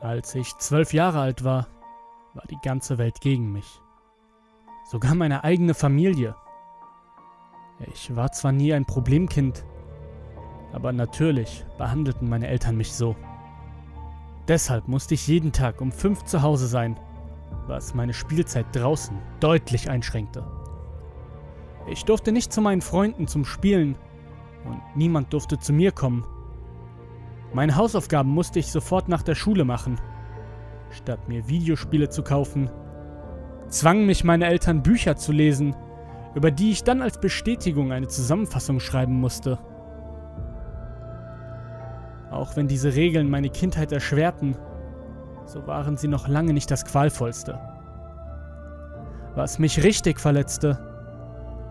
Als ich zwölf Jahre alt war, war die ganze Welt gegen mich. Sogar meine eigene Familie. Ich war zwar nie ein Problemkind, aber natürlich behandelten meine Eltern mich so. Deshalb musste ich jeden Tag um fünf zu Hause sein, was meine Spielzeit draußen deutlich einschränkte. Ich durfte nicht zu meinen Freunden zum Spielen und niemand durfte zu mir kommen. Meine Hausaufgaben musste ich sofort nach der Schule machen. Statt mir Videospiele zu kaufen, zwangen mich meine Eltern Bücher zu lesen, über die ich dann als Bestätigung eine Zusammenfassung schreiben musste. Auch wenn diese Regeln meine Kindheit erschwerten, so waren sie noch lange nicht das Qualvollste. Was mich richtig verletzte,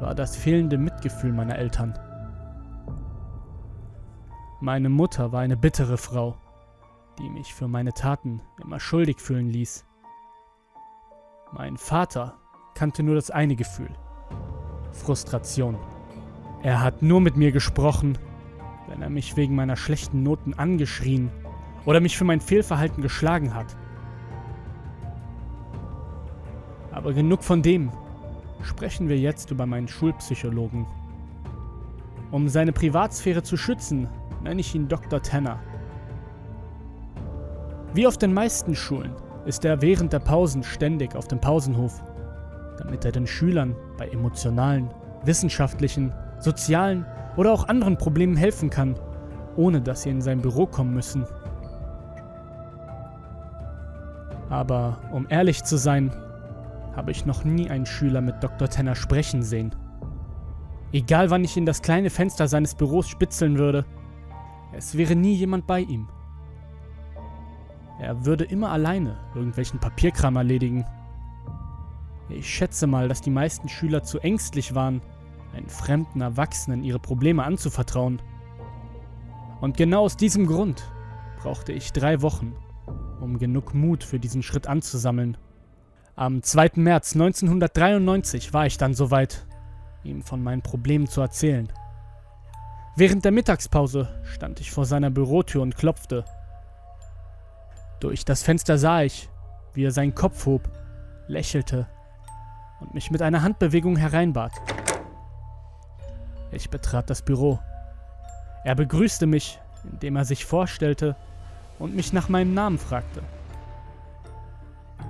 war das fehlende Mitgefühl meiner Eltern. Meine Mutter war eine bittere Frau, die mich für meine Taten immer schuldig fühlen ließ. Mein Vater kannte nur das eine Gefühl, Frustration. Er hat nur mit mir gesprochen, wenn er mich wegen meiner schlechten Noten angeschrien oder mich für mein Fehlverhalten geschlagen hat. Aber genug von dem. Sprechen wir jetzt über meinen Schulpsychologen. Um seine Privatsphäre zu schützen, nenne ich ihn Dr. Tanner. Wie auf den meisten Schulen ist er während der Pausen ständig auf dem Pausenhof, damit er den Schülern bei emotionalen, wissenschaftlichen, sozialen oder auch anderen Problemen helfen kann, ohne dass sie in sein Büro kommen müssen. Aber um ehrlich zu sein, habe ich noch nie einen Schüler mit Dr. Tenner sprechen sehen. Egal wann ich in das kleine Fenster seines Büros spitzeln würde, es wäre nie jemand bei ihm. Er würde immer alleine irgendwelchen Papierkram erledigen. Ich schätze mal, dass die meisten Schüler zu ängstlich waren, einen fremden Erwachsenen ihre Probleme anzuvertrauen. Und genau aus diesem Grund brauchte ich drei Wochen, um genug Mut für diesen Schritt anzusammeln. Am 2. März 1993 war ich dann soweit, ihm von meinen Problemen zu erzählen. Während der Mittagspause stand ich vor seiner Bürotür und klopfte. Durch das Fenster sah ich, wie er seinen Kopf hob, lächelte und mich mit einer Handbewegung hereinbat. Ich betrat das Büro. Er begrüßte mich, indem er sich vorstellte und mich nach meinem Namen fragte.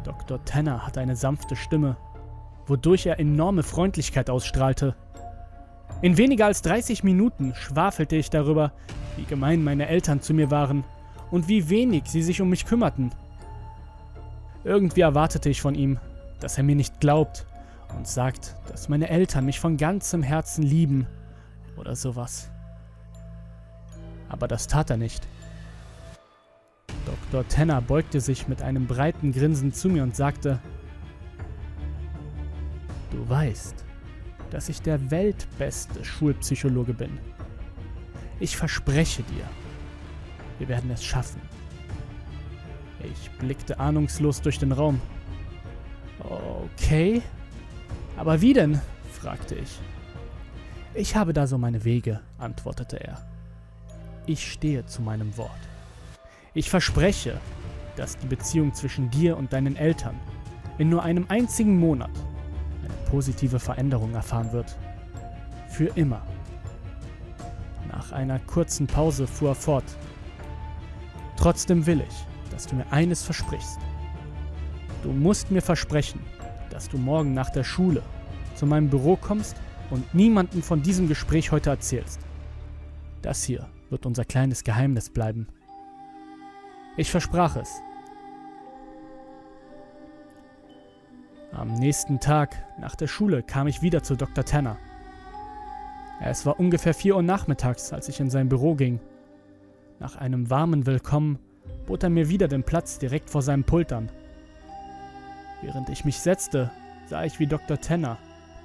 Dr. Tanner hat eine sanfte Stimme, wodurch er enorme Freundlichkeit ausstrahlte. In weniger als 30 Minuten schwafelte ich darüber, wie gemein meine Eltern zu mir waren und wie wenig sie sich um mich kümmerten. Irgendwie erwartete ich von ihm, dass er mir nicht glaubt und sagt, dass meine Eltern mich von ganzem Herzen lieben oder sowas. Aber das tat er nicht. Dr. Tenner beugte sich mit einem breiten Grinsen zu mir und sagte, Du weißt, dass ich der weltbeste Schulpsychologe bin. Ich verspreche dir, wir werden es schaffen. Ich blickte ahnungslos durch den Raum. Okay, aber wie denn? fragte ich. Ich habe da so meine Wege, antwortete er. Ich stehe zu meinem Wort. Ich verspreche, dass die Beziehung zwischen dir und deinen Eltern in nur einem einzigen Monat eine positive Veränderung erfahren wird. Für immer. Nach einer kurzen Pause fuhr er fort. Trotzdem will ich, dass du mir eines versprichst. Du musst mir versprechen, dass du morgen nach der Schule zu meinem Büro kommst und niemandem von diesem Gespräch heute erzählst. Das hier wird unser kleines Geheimnis bleiben. Ich versprach es. Am nächsten Tag nach der Schule kam ich wieder zu Dr. Tanner. Es war ungefähr 4 Uhr nachmittags, als ich in sein Büro ging. Nach einem warmen Willkommen bot er mir wieder den Platz direkt vor seinem Pult an. Während ich mich setzte, sah ich, wie Dr. Tanner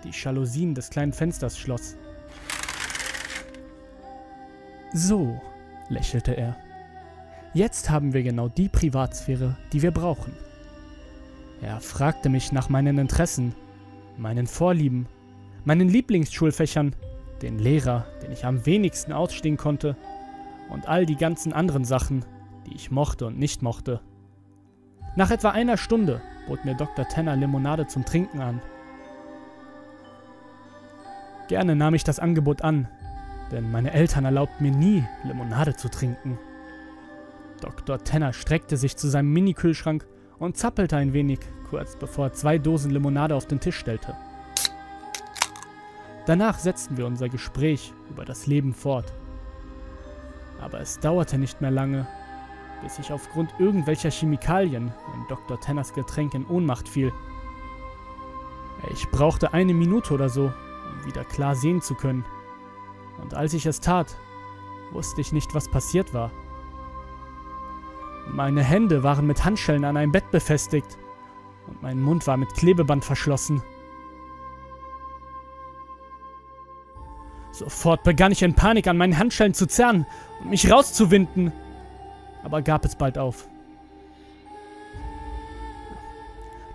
die Jalousien des kleinen Fensters schloss. So, lächelte er. Jetzt haben wir genau die Privatsphäre, die wir brauchen. Er fragte mich nach meinen Interessen, meinen Vorlieben, meinen Lieblingsschulfächern, den Lehrer, den ich am wenigsten ausstehen konnte und all die ganzen anderen Sachen, die ich mochte und nicht mochte. Nach etwa einer Stunde bot mir Dr. Tanner Limonade zum Trinken an. Gerne nahm ich das Angebot an, denn meine Eltern erlaubten mir nie, Limonade zu trinken. Dr. Tanner streckte sich zu seinem Mini-Kühlschrank und zappelte ein wenig, kurz bevor er zwei Dosen Limonade auf den Tisch stellte. Danach setzten wir unser Gespräch über das Leben fort. Aber es dauerte nicht mehr lange, bis ich aufgrund irgendwelcher Chemikalien in Dr. Tenners Getränk in Ohnmacht fiel. Ich brauchte eine Minute oder so, um wieder klar sehen zu können. Und als ich es tat, wusste ich nicht, was passiert war. Meine Hände waren mit Handschellen an einem Bett befestigt und mein Mund war mit Klebeband verschlossen. Sofort begann ich in Panik an meinen Handschellen zu zerren und mich rauszuwinden, aber gab es bald auf.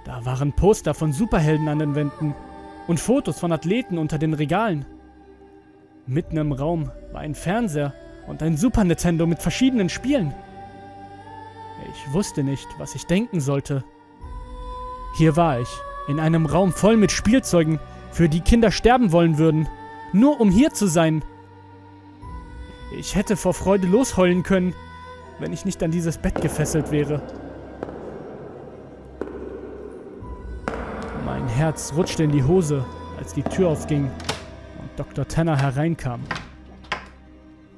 Da waren Poster von Superhelden an den Wänden und Fotos von Athleten unter den Regalen. Mitten im Raum war ein Fernseher und ein Super Nintendo mit verschiedenen Spielen. Ich wusste nicht, was ich denken sollte. Hier war ich, in einem Raum voll mit Spielzeugen, für die Kinder sterben wollen würden, nur um hier zu sein. Ich hätte vor Freude losheulen können, wenn ich nicht an dieses Bett gefesselt wäre. Mein Herz rutschte in die Hose, als die Tür aufging und Dr. Tanner hereinkam.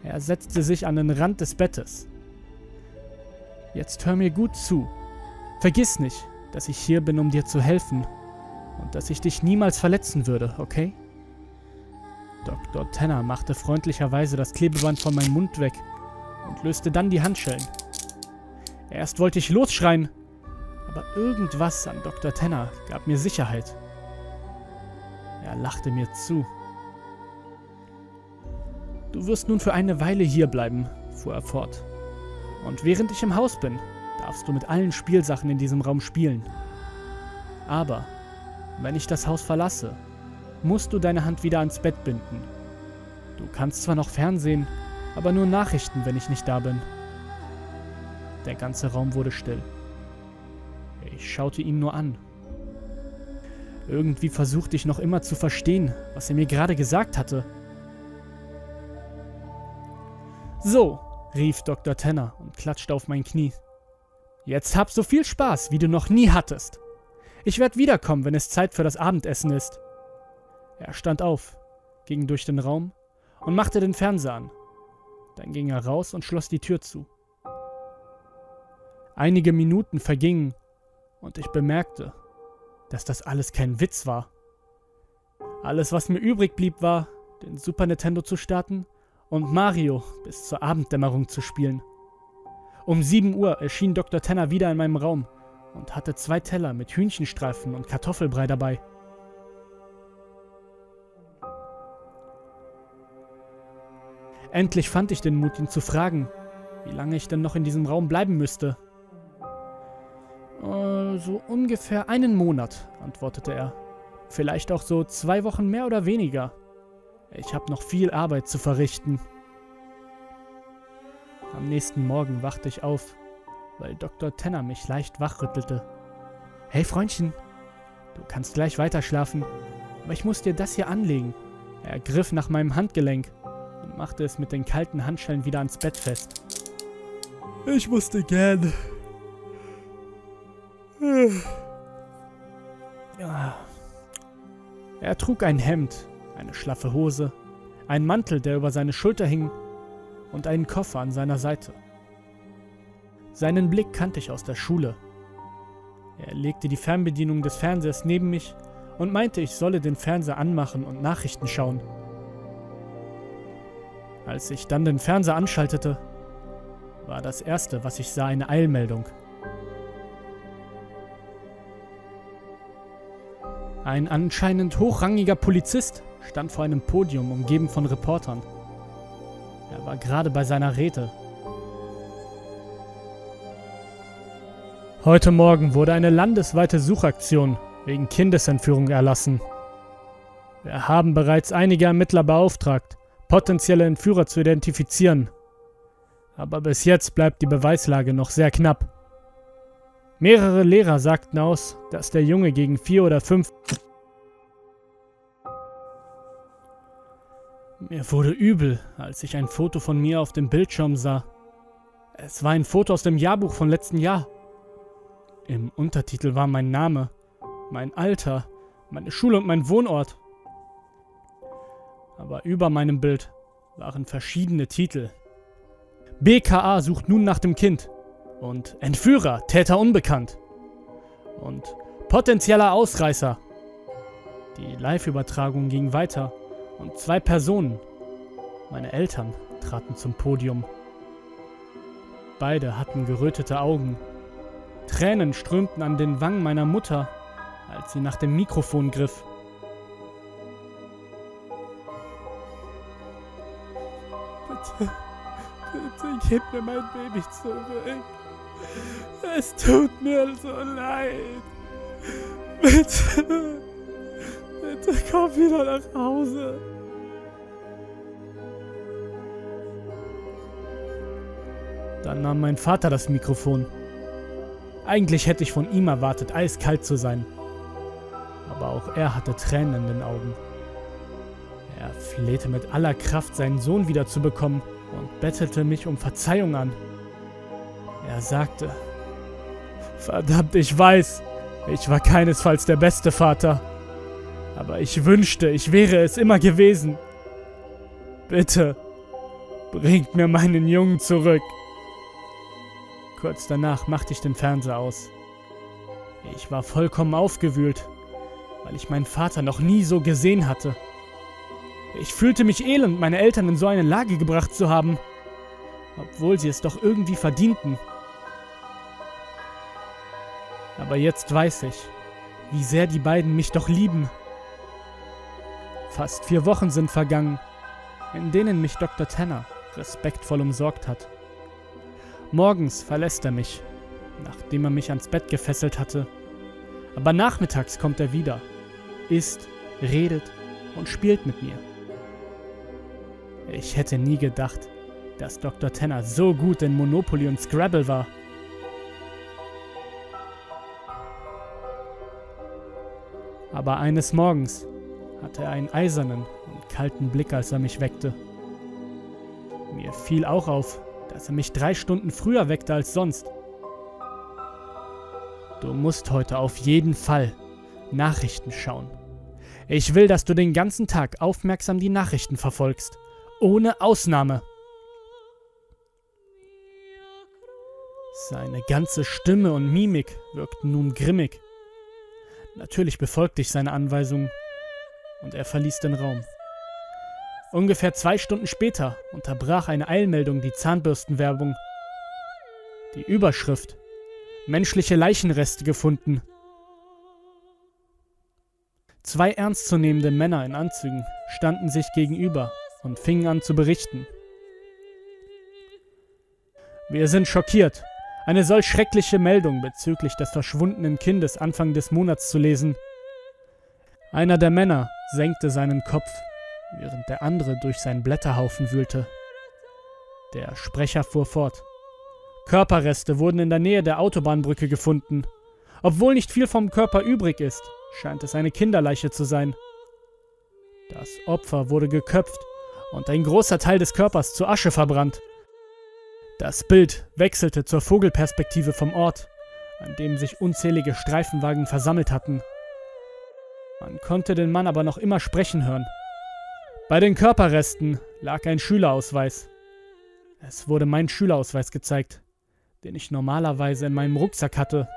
Er setzte sich an den Rand des Bettes. Jetzt hör mir gut zu. Vergiss nicht, dass ich hier bin, um dir zu helfen und dass ich dich niemals verletzen würde, okay? Dr. Tanner machte freundlicherweise das Klebeband von meinem Mund weg und löste dann die Handschellen. Erst wollte ich losschreien, aber irgendwas an Dr. Tanner gab mir Sicherheit. Er lachte mir zu. Du wirst nun für eine Weile hier bleiben, fuhr er fort. Und während ich im Haus bin, darfst du mit allen Spielsachen in diesem Raum spielen. Aber wenn ich das Haus verlasse, musst du deine Hand wieder ans Bett binden. Du kannst zwar noch Fernsehen, aber nur Nachrichten, wenn ich nicht da bin. Der ganze Raum wurde still. Ich schaute ihn nur an. Irgendwie versuchte ich noch immer zu verstehen, was er mir gerade gesagt hatte. So, rief Dr. Tanner und klatschte auf mein Knie. Jetzt hab so viel Spaß, wie du noch nie hattest. Ich werde wiederkommen, wenn es Zeit für das Abendessen ist. Er stand auf, ging durch den Raum und machte den Fernseher an. Dann ging er raus und schloss die Tür zu. Einige Minuten vergingen und ich bemerkte, dass das alles kein Witz war. Alles, was mir übrig blieb, war, den Super Nintendo zu starten und Mario bis zur Abenddämmerung zu spielen. Um 7 Uhr erschien Dr. Tanner wieder in meinem Raum und hatte zwei Teller mit Hühnchenstreifen und Kartoffelbrei dabei. Endlich fand ich den Mut, ihn zu fragen, wie lange ich denn noch in diesem Raum bleiben müsste. Äh, so ungefähr einen Monat, antwortete er. Vielleicht auch so zwei Wochen mehr oder weniger. Ich habe noch viel Arbeit zu verrichten. Am nächsten Morgen wachte ich auf, weil Dr. Tenner mich leicht wachrüttelte. Hey Freundchen, du kannst gleich weiterschlafen, aber ich muss dir das hier anlegen. Er griff nach meinem Handgelenk und machte es mit den kalten Handschellen wieder ans Bett fest. Ich musste gern. Er trug ein Hemd, eine schlaffe Hose, einen Mantel, der über seine Schulter hing, und einen Koffer an seiner Seite. Seinen Blick kannte ich aus der Schule. Er legte die Fernbedienung des Fernsehers neben mich und meinte, ich solle den Fernseher anmachen und Nachrichten schauen. Als ich dann den Fernseher anschaltete, war das erste, was ich sah, eine Eilmeldung. Ein anscheinend hochrangiger Polizist stand vor einem Podium, umgeben von Reportern. Er war gerade bei seiner Rede. Heute Morgen wurde eine landesweite Suchaktion wegen Kindesentführung erlassen. Wir haben bereits einige Ermittler beauftragt, potenzielle Entführer zu identifizieren. Aber bis jetzt bleibt die Beweislage noch sehr knapp. Mehrere Lehrer sagten aus, dass der Junge gegen vier oder fünf... Mir wurde übel, als ich ein Foto von mir auf dem Bildschirm sah. Es war ein Foto aus dem Jahrbuch von letzten Jahr. Im Untertitel war mein Name, mein Alter, meine Schule und mein Wohnort. Aber über meinem Bild waren verschiedene Titel. BKA sucht nun nach dem Kind. Und Entführer, Täter unbekannt. Und potenzieller Ausreißer. Die Live-Übertragung ging weiter und zwei Personen, meine Eltern, traten zum Podium. Beide hatten gerötete Augen. Tränen strömten an den Wangen meiner Mutter, als sie nach dem Mikrofon griff. Bitte, bitte gib mir mein Baby zurück. Es tut mir so leid. Bitte. Bitte komm wieder nach Hause. Dann nahm mein Vater das Mikrofon. Eigentlich hätte ich von ihm erwartet, eiskalt zu sein. Aber auch er hatte Tränen in den Augen. Er flehte mit aller Kraft, seinen Sohn wiederzubekommen und bettelte mich um Verzeihung an. Er sagte, Verdammt, ich weiß, ich war keinesfalls der beste Vater. Aber ich wünschte, ich wäre es immer gewesen. Bitte, bringt mir meinen Jungen zurück. Kurz danach machte ich den Fernseher aus. Ich war vollkommen aufgewühlt, weil ich meinen Vater noch nie so gesehen hatte. Ich fühlte mich elend, meine Eltern in so eine Lage gebracht zu haben, obwohl sie es doch irgendwie verdienten. Aber jetzt weiß ich, wie sehr die beiden mich doch lieben. Fast vier Wochen sind vergangen, in denen mich Dr. Tanner respektvoll umsorgt hat. Morgens verlässt er mich, nachdem er mich ans Bett gefesselt hatte. Aber nachmittags kommt er wieder, isst, redet und spielt mit mir. Ich hätte nie gedacht, dass Dr. Tanner so gut in Monopoly und Scrabble war. Aber eines Morgens hatte er einen eisernen und kalten Blick, als er mich weckte. Mir fiel auch auf, dass er mich drei Stunden früher weckte als sonst. Du musst heute auf jeden Fall Nachrichten schauen. Ich will, dass du den ganzen Tag aufmerksam die Nachrichten verfolgst. Ohne Ausnahme. Seine ganze Stimme und Mimik wirkten nun grimmig. Natürlich befolgte ich seine Anweisungen und er verließ den Raum. Ungefähr zwei Stunden später unterbrach eine Eilmeldung die Zahnbürstenwerbung. Die Überschrift Menschliche Leichenreste gefunden. Zwei ernstzunehmende Männer in Anzügen standen sich gegenüber und fingen an zu berichten. Wir sind schockiert, eine solch schreckliche Meldung bezüglich des verschwundenen Kindes Anfang des Monats zu lesen. Einer der Männer senkte seinen Kopf, während der andere durch seinen Blätterhaufen wühlte. Der Sprecher fuhr fort. Körperreste wurden in der Nähe der Autobahnbrücke gefunden. Obwohl nicht viel vom Körper übrig ist, scheint es eine Kinderleiche zu sein. Das Opfer wurde geköpft und ein großer Teil des Körpers zu Asche verbrannt. Das Bild wechselte zur Vogelperspektive vom Ort, an dem sich unzählige Streifenwagen versammelt hatten. Man konnte den Mann aber noch immer sprechen hören. Bei den Körperresten lag ein Schülerausweis. Es wurde mein Schülerausweis gezeigt, den ich normalerweise in meinem Rucksack hatte.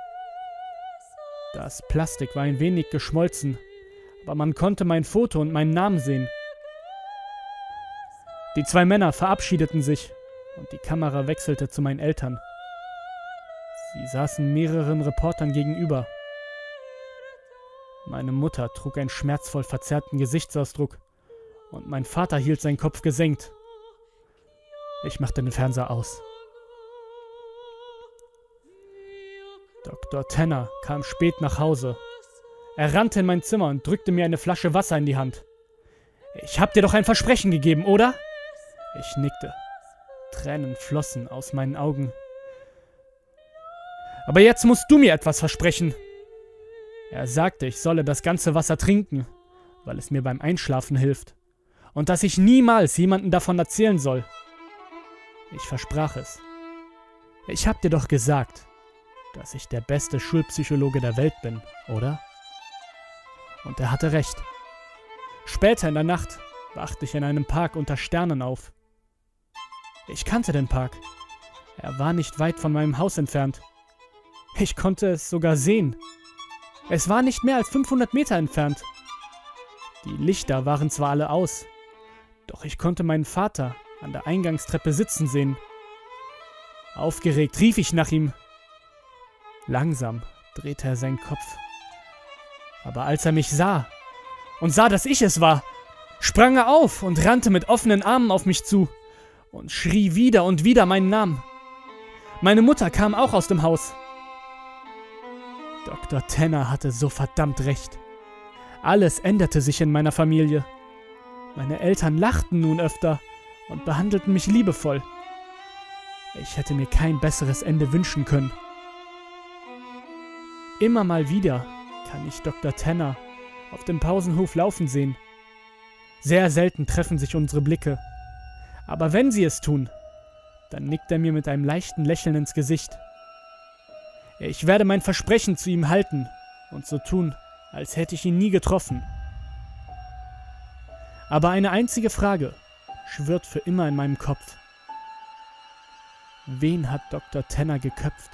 Das Plastik war ein wenig geschmolzen, aber man konnte mein Foto und meinen Namen sehen. Die zwei Männer verabschiedeten sich und die Kamera wechselte zu meinen Eltern. Sie saßen mehreren Reportern gegenüber. Meine Mutter trug einen schmerzvoll verzerrten Gesichtsausdruck und mein Vater hielt seinen Kopf gesenkt. Ich machte den Fernseher aus. Dr. Tenner kam spät nach Hause. Er rannte in mein Zimmer und drückte mir eine Flasche Wasser in die Hand. Ich hab dir doch ein Versprechen gegeben, oder? Ich nickte. Tränen flossen aus meinen Augen. Aber jetzt musst du mir etwas versprechen. Er sagte, ich solle das ganze Wasser trinken, weil es mir beim Einschlafen hilft. Und dass ich niemals jemanden davon erzählen soll. Ich versprach es. Ich hab dir doch gesagt, dass ich der beste Schulpsychologe der Welt bin, oder? Und er hatte recht. Später in der Nacht wachte ich in einem Park unter Sternen auf. Ich kannte den Park. Er war nicht weit von meinem Haus entfernt. Ich konnte es sogar sehen. Es war nicht mehr als 500 Meter entfernt. Die Lichter waren zwar alle aus, doch ich konnte meinen Vater an der Eingangstreppe sitzen sehen. Aufgeregt rief ich nach ihm. Langsam drehte er seinen Kopf. Aber als er mich sah und sah, dass ich es war, sprang er auf und rannte mit offenen Armen auf mich zu und schrie wieder und wieder meinen Namen. Meine Mutter kam auch aus dem Haus. Dr. Tenner hatte so verdammt recht. Alles änderte sich in meiner Familie. Meine Eltern lachten nun öfter und behandelten mich liebevoll. Ich hätte mir kein besseres Ende wünschen können. Immer mal wieder kann ich Dr. Tenner auf dem Pausenhof laufen sehen. Sehr selten treffen sich unsere Blicke. Aber wenn sie es tun, dann nickt er mir mit einem leichten Lächeln ins Gesicht. Ich werde mein Versprechen zu ihm halten und so tun, als hätte ich ihn nie getroffen. Aber eine einzige Frage schwirrt für immer in meinem Kopf. Wen hat Dr. Tenner geköpft?